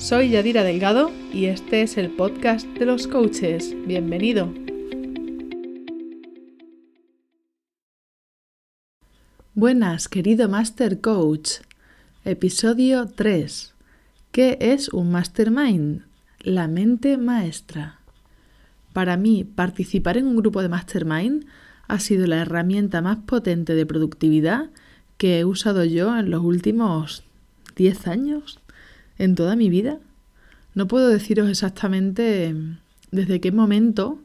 Soy Yadira Delgado y este es el podcast de los coaches. Bienvenido. Buenas, querido Master Coach. Episodio 3. ¿Qué es un Mastermind? La mente maestra. Para mí, participar en un grupo de Mastermind ha sido la herramienta más potente de productividad que he usado yo en los últimos 10 años, en toda mi vida. No puedo deciros exactamente desde qué momento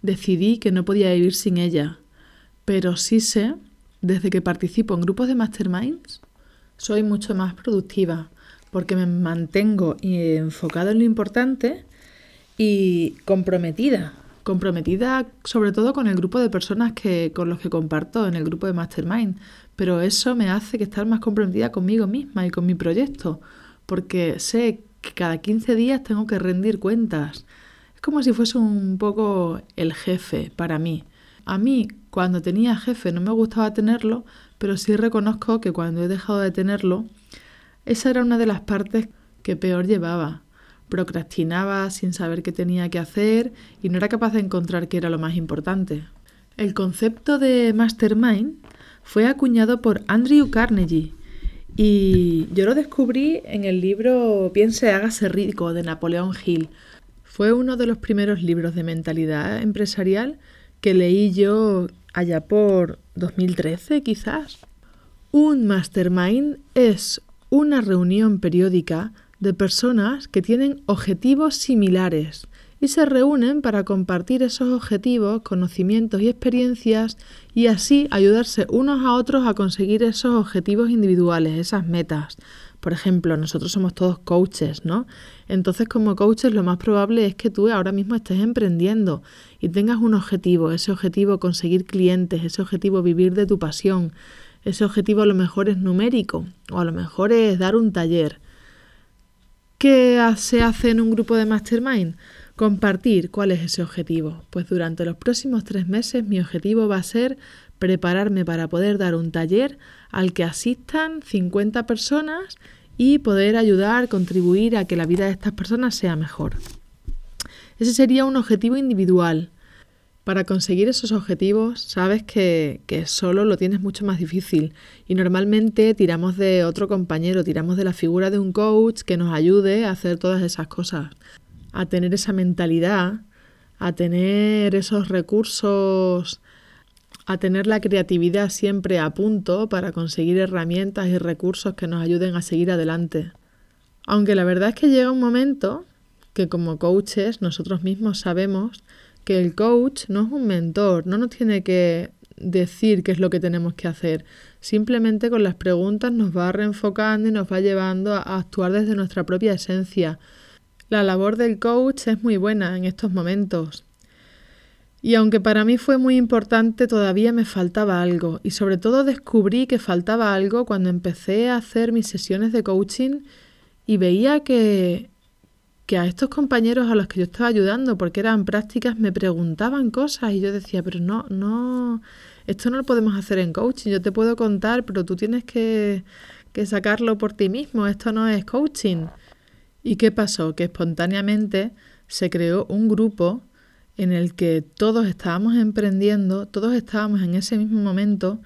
decidí que no podía vivir sin ella, pero sí sé, desde que participo en grupos de masterminds, soy mucho más productiva porque me mantengo enfocada en lo importante y comprometida comprometida sobre todo con el grupo de personas que, con los que comparto en el grupo de Mastermind, pero eso me hace que estar más comprometida conmigo misma y con mi proyecto, porque sé que cada 15 días tengo que rendir cuentas. Es como si fuese un poco el jefe para mí. A mí, cuando tenía jefe, no me gustaba tenerlo, pero sí reconozco que cuando he dejado de tenerlo, esa era una de las partes que peor llevaba procrastinaba sin saber qué tenía que hacer y no era capaz de encontrar qué era lo más importante. El concepto de mastermind fue acuñado por Andrew Carnegie y yo lo descubrí en el libro Piense, hágase rico de Napoleón Hill. Fue uno de los primeros libros de mentalidad empresarial que leí yo allá por 2013 quizás. Un mastermind es una reunión periódica de personas que tienen objetivos similares y se reúnen para compartir esos objetivos, conocimientos y experiencias y así ayudarse unos a otros a conseguir esos objetivos individuales, esas metas. Por ejemplo, nosotros somos todos coaches, ¿no? Entonces como coaches lo más probable es que tú ahora mismo estés emprendiendo y tengas un objetivo, ese objetivo conseguir clientes, ese objetivo vivir de tu pasión, ese objetivo a lo mejor es numérico o a lo mejor es dar un taller. ¿Qué se hace en un grupo de mastermind? Compartir cuál es ese objetivo. Pues durante los próximos tres meses mi objetivo va a ser prepararme para poder dar un taller al que asistan 50 personas y poder ayudar, contribuir a que la vida de estas personas sea mejor. Ese sería un objetivo individual. Para conseguir esos objetivos sabes que, solo lo tienes mucho más difícil y normalmente tiramos de otro compañero, tiramos de la figura de un coach que nos ayude a hacer todas esas cosas, a tener esa mentalidad, a tener esos recursos, a tener la creatividad siempre a punto para conseguir herramientas y recursos que nos ayuden a seguir adelante. Aunque la verdad es que llega un momento que como coaches nosotros mismos sabemos que el coach no es un mentor, no nos tiene que decir qué es lo que tenemos que hacer. Simplemente con las preguntas nos va reenfocando y nos va llevando a actuar desde nuestra propia esencia. La labor del coach es muy buena en estos momentos. Y aunque para mí fue muy importante, todavía me faltaba algo. Y sobre todo descubrí que faltaba algo cuando empecé a hacer mis sesiones de coaching y veía que que a estos compañeros a los que yo estaba ayudando, porque eran prácticas, me preguntaban cosas y yo decía, pero no, no, esto no lo podemos hacer en coaching, yo te puedo contar, pero tú tienes que, que sacarlo por ti mismo, esto no es coaching. ¿Y qué pasó? Que espontáneamente se creó un grupo en el que todos estábamos emprendiendo, todos estábamos en ese mismo momento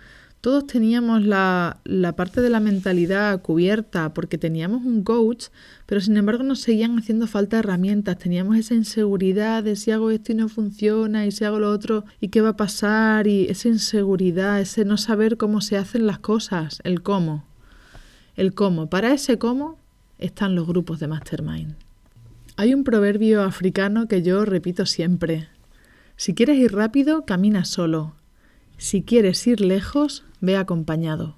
todos teníamos la, parte de la mentalidad cubierta porque teníamos un coach, pero sin embargo nos seguían haciendo falta herramientas, teníamos esa inseguridad de si hago esto y no funciona y si hago lo otro y qué va a pasar y esa inseguridad, ese no saber cómo se hacen las cosas, el cómo. El cómo. Para ese cómo están los grupos de mastermind. Hay un proverbio africano que yo repito siempre. Si quieres ir rápido, camina solo. Si quieres ir lejos, ve acompañado.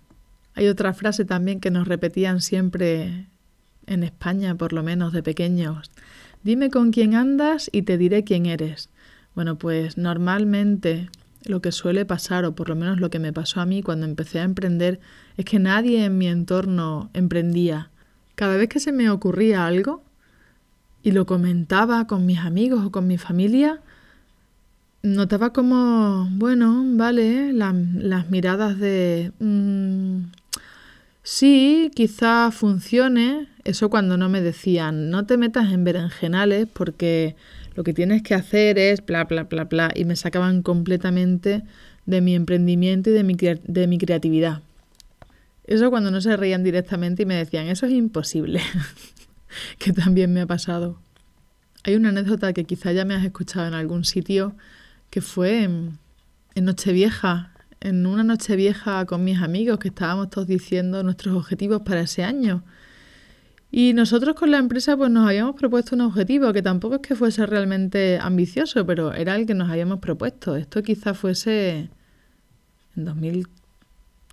Hay otra frase también que nos repetían siempre en España, por lo menos de pequeños. Dime con quién andas y te diré quién eres. Bueno, pues normalmente lo que suele pasar, o por lo menos lo que me pasó a mí cuando empecé a emprender, es que nadie en mi entorno emprendía. Cada vez que se me ocurría algo y lo comentaba con mis amigos o con mi familia, notaba como, bueno, vale, las miradas de, mm, sí, quizá funcione. Eso cuando no me decían, no te metas en berenjenales porque lo que tienes que hacer es bla, bla, bla, bla. Y me sacaban completamente de mi emprendimiento y de mi, de mi creatividad. Eso cuando no se reían directamente y me decían, eso es imposible, que también me ha pasado. Hay una anécdota que quizá ya me has escuchado en algún sitio, que fue en, en Nochevieja, en una Nochevieja con mis amigos, que estábamos todos diciendo nuestros objetivos para ese año. Y nosotros con la empresa pues nos habíamos propuesto un objetivo que tampoco es que fuese realmente ambicioso, pero era el que nos habíamos propuesto. Esto quizá fuese en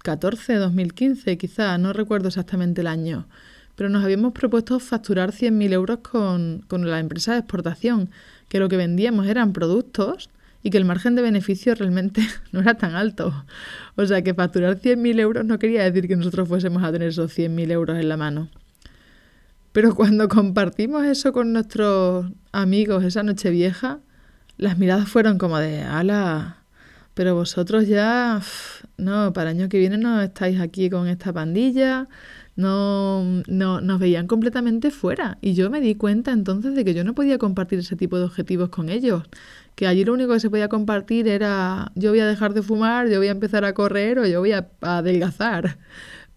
2014, 2015, quizá, no recuerdo exactamente el año. Pero nos habíamos propuesto facturar 100.000 euros con, con la empresa de exportación, que lo que vendíamos eran productos y que el margen de beneficio realmente no era tan alto. O sea que facturar 100.000 euros no quería decir que nosotros fuésemos a tener esos 100.000 euros en la mano. Pero cuando compartimos eso con nuestros amigos esa noche vieja, las miradas fueron como de, ala, pero vosotros ya, no, para el año que viene no estáis aquí con esta pandilla, no, no, nos veían completamente fuera. Y yo me di cuenta entonces de que yo no podía compartir ese tipo de objetivos con ellos. Que allí lo único que se podía compartir era yo voy a dejar de fumar, yo voy a empezar a correr o yo voy a adelgazar.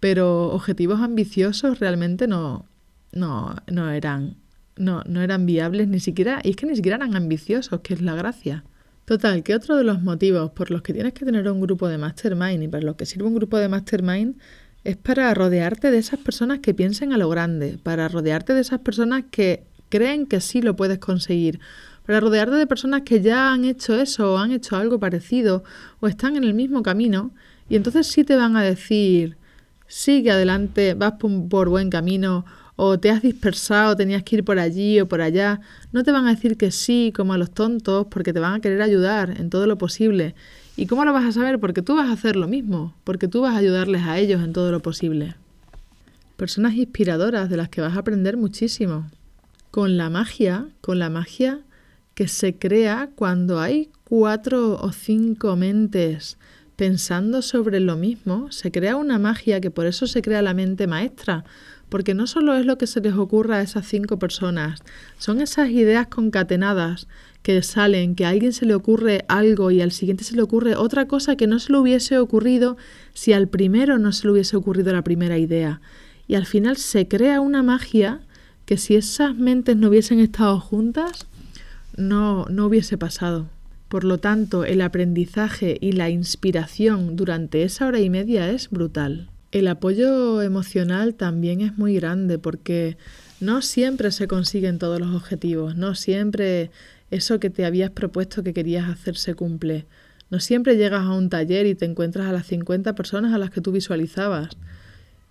Pero objetivos ambiciosos realmente no, no, no eran, no, no eran viables ni siquiera, y es que ni siquiera eran ambiciosos, que es la gracia. Total, que otro de los motivos por los que tienes que tener un grupo de mastermind y para los que sirve un grupo de mastermind es para rodearte de esas personas que piensen a lo grande, para rodearte de esas personas que creen que sí lo puedes conseguir, para rodearte de personas que ya han hecho eso o han hecho algo parecido o están en el mismo camino. Y entonces sí te van a decir, sigue adelante, vas por buen camino o te has dispersado, tenías que ir por allí o por allá, no te van a decir que sí como a los tontos porque te van a querer ayudar en todo lo posible. ¿Y cómo lo vas a saber? Porque tú vas a hacer lo mismo, porque tú vas a ayudarles a ellos en todo lo posible. Personas inspiradoras de las que vas a aprender muchísimo. Con la magia, con la magia que se crea cuando hay cuatro o cinco mentes pensando sobre lo mismo, se crea una magia que por eso se crea la mente maestra, porque no solo es lo que se les ocurra a esas cinco personas, son esas ideas concatenadas que salen, que a alguien se le ocurre algo y al siguiente se le ocurre otra cosa que no se le hubiese ocurrido si al primero no se le hubiese ocurrido la primera idea. Y al final se crea una magia que si esas mentes no hubiesen estado juntas, no, no hubiese pasado. Por lo tanto, el aprendizaje y la inspiración durante esa hora y media es brutal. El apoyo emocional también es muy grande porque no siempre se consiguen todos los objetivos, no siempre eso que te habías propuesto que querías hacer se cumple. No siempre llegas a un taller y te encuentras a las 50 personas a las que tú visualizabas.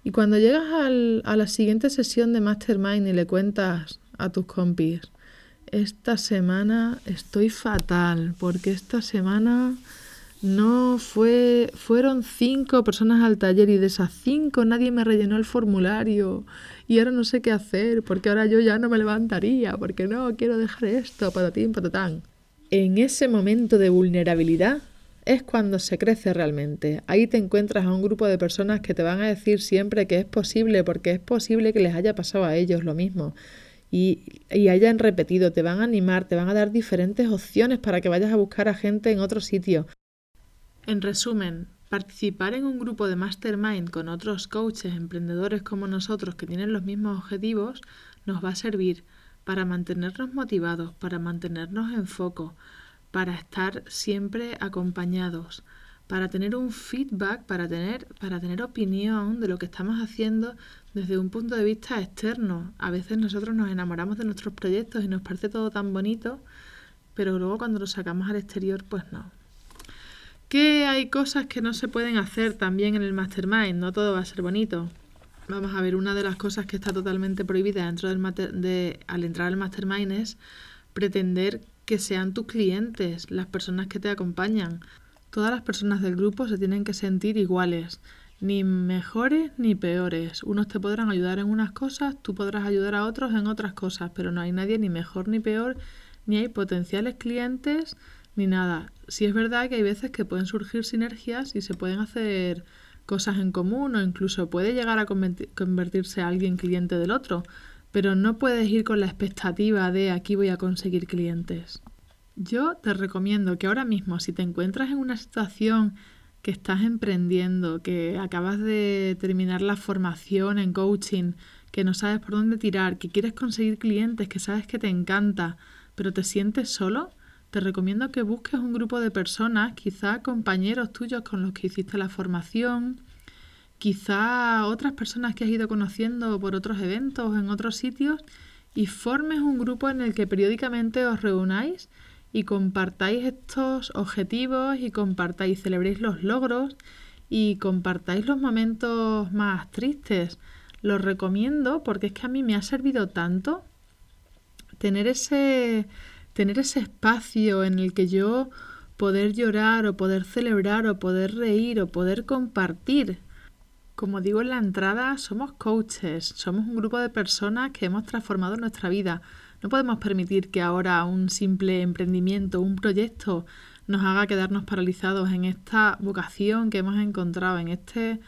Y cuando llegas a la siguiente sesión de Mastermind y le cuentas a tus compis, esta semana estoy fatal porque esta semana no fue, fueron cinco personas al taller y de esas cinco nadie me rellenó el formulario y ahora no sé qué hacer porque ahora yo ya no me levantaría porque no quiero dejar esto, patatín, patatán. En ese momento de vulnerabilidad es cuando se crece realmente. Ahí te encuentras a un grupo de personas que te van a decir siempre que es posible porque es posible que les haya pasado a ellos lo mismo. Y, y, hayan repetido, te van a animar, te van a dar diferentes opciones para que vayas a buscar a gente en otro sitio. En resumen, participar en un grupo de mastermind con otros coaches, emprendedores como nosotros que tienen los mismos objetivos, nos va a servir para mantenernos motivados, para mantenernos en foco, para estar siempre acompañados, para tener un feedback, para tener, para tener opinión de lo que estamos haciendo desde un punto de vista externo. A veces nosotros nos enamoramos de nuestros proyectos y nos parece todo tan bonito, pero luego cuando lo sacamos al exterior, pues no, que hay cosas que no se pueden hacer también en el mastermind, no todo va a ser bonito. Vamos a ver, una de las cosas que está totalmente prohibida dentro del de, al entrar al mastermind es pretender que sean tus clientes, las personas que te acompañan. Todas las personas del grupo se tienen que sentir iguales, ni mejores ni peores. Unos te podrán ayudar en unas cosas, tú podrás ayudar a otros en otras cosas, pero no hay nadie ni mejor ni peor, ni hay potenciales clientes, ni nada. Sí es verdad que hay veces que pueden surgir sinergias y se pueden hacer cosas en común o incluso puede llegar a convertirse a alguien cliente del otro, pero no puedes ir con la expectativa de aquí voy a conseguir clientes. Yo te recomiendo que ahora mismo si te encuentras en una situación que estás emprendiendo, que acabas de terminar la formación en coaching, que no sabes por dónde tirar, que quieres conseguir clientes, que sabes que te encanta, pero te sientes solo, te recomiendo que busques un grupo de personas, quizá compañeros tuyos con los que hiciste la formación, quizá otras personas que has ido conociendo por otros eventos en otros sitios y formes un grupo en el que periódicamente os reunáis y compartáis estos objetivos y compartáis, celebréis los logros y compartáis los momentos más tristes. Los recomiendo porque es que a mí me ha servido tanto tener ese tener ese espacio en el que yo poder llorar o poder celebrar o poder reír o poder compartir. Como digo en la entrada, somos coaches, somos un grupo de personas que hemos transformado nuestra vida. No podemos permitir que ahora un simple emprendimiento, un proyecto, nos haga quedarnos paralizados en esta vocación que hemos encontrado, en, este,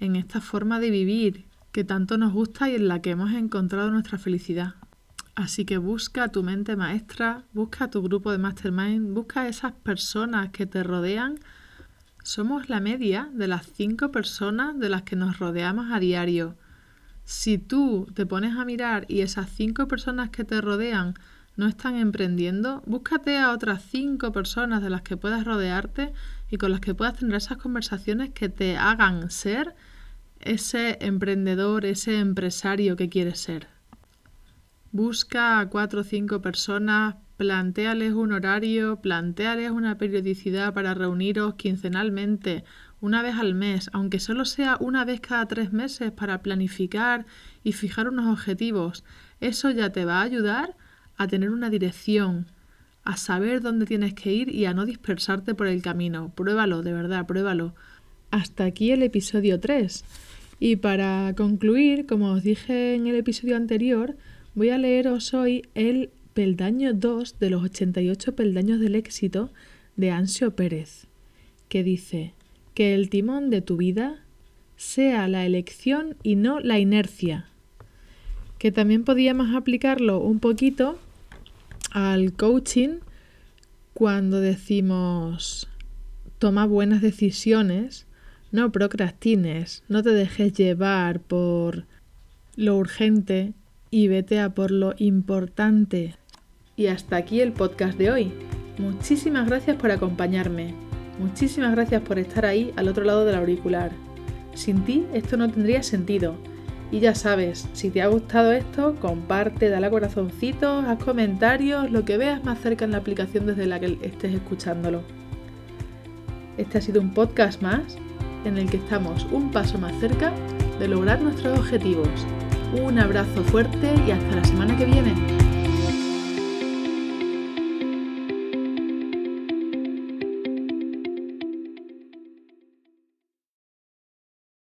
en esta forma de vivir que tanto nos gusta y en la que hemos encontrado nuestra felicidad. Así que busca tu mente maestra, busca tu grupo de mastermind, busca esas personas que te rodean. Somos la media de las cinco personas de las que nos rodeamos a diario. Si tú te pones a mirar y esas cinco personas que te rodean no están emprendiendo, búscate a otras cinco personas de las que puedas rodearte y con las que puedas tener esas conversaciones que te hagan ser ese emprendedor, ese empresario que quieres ser. Busca a cuatro o cinco personas, planteales un horario, planteales una periodicidad para reuniros quincenalmente, una vez al mes, aunque solo sea una vez cada tres meses para planificar y fijar unos objetivos. Eso ya te va a ayudar a tener una dirección, a saber dónde tienes que ir y a no dispersarte por el camino. Pruébalo, de verdad, pruébalo. Hasta aquí el episodio 3. Y para concluir, como os dije en el episodio anterior, Voy a leeros hoy el peldaño 2 de los 88 peldaños del éxito de Ansio Pérez, que dice que el timón de tu vida sea la elección y no la inercia. Que también podíamos aplicarlo un poquito al coaching cuando decimos toma buenas decisiones, no procrastines, no te dejes llevar por lo urgente y vete a por lo importante. Y hasta aquí el podcast de hoy. Muchísimas gracias por acompañarme. Muchísimas gracias por estar ahí al otro lado del auricular. Sin ti esto no tendría sentido. Y ya sabes, si te ha gustado esto, comparte, dale a corazoncitos, haz comentarios, lo que veas más cerca en la aplicación desde la que estés escuchándolo. Este ha sido un podcast más en el que estamos un paso más cerca de lograr nuestros objetivos. Un abrazo fuerte y hasta la semana que viene.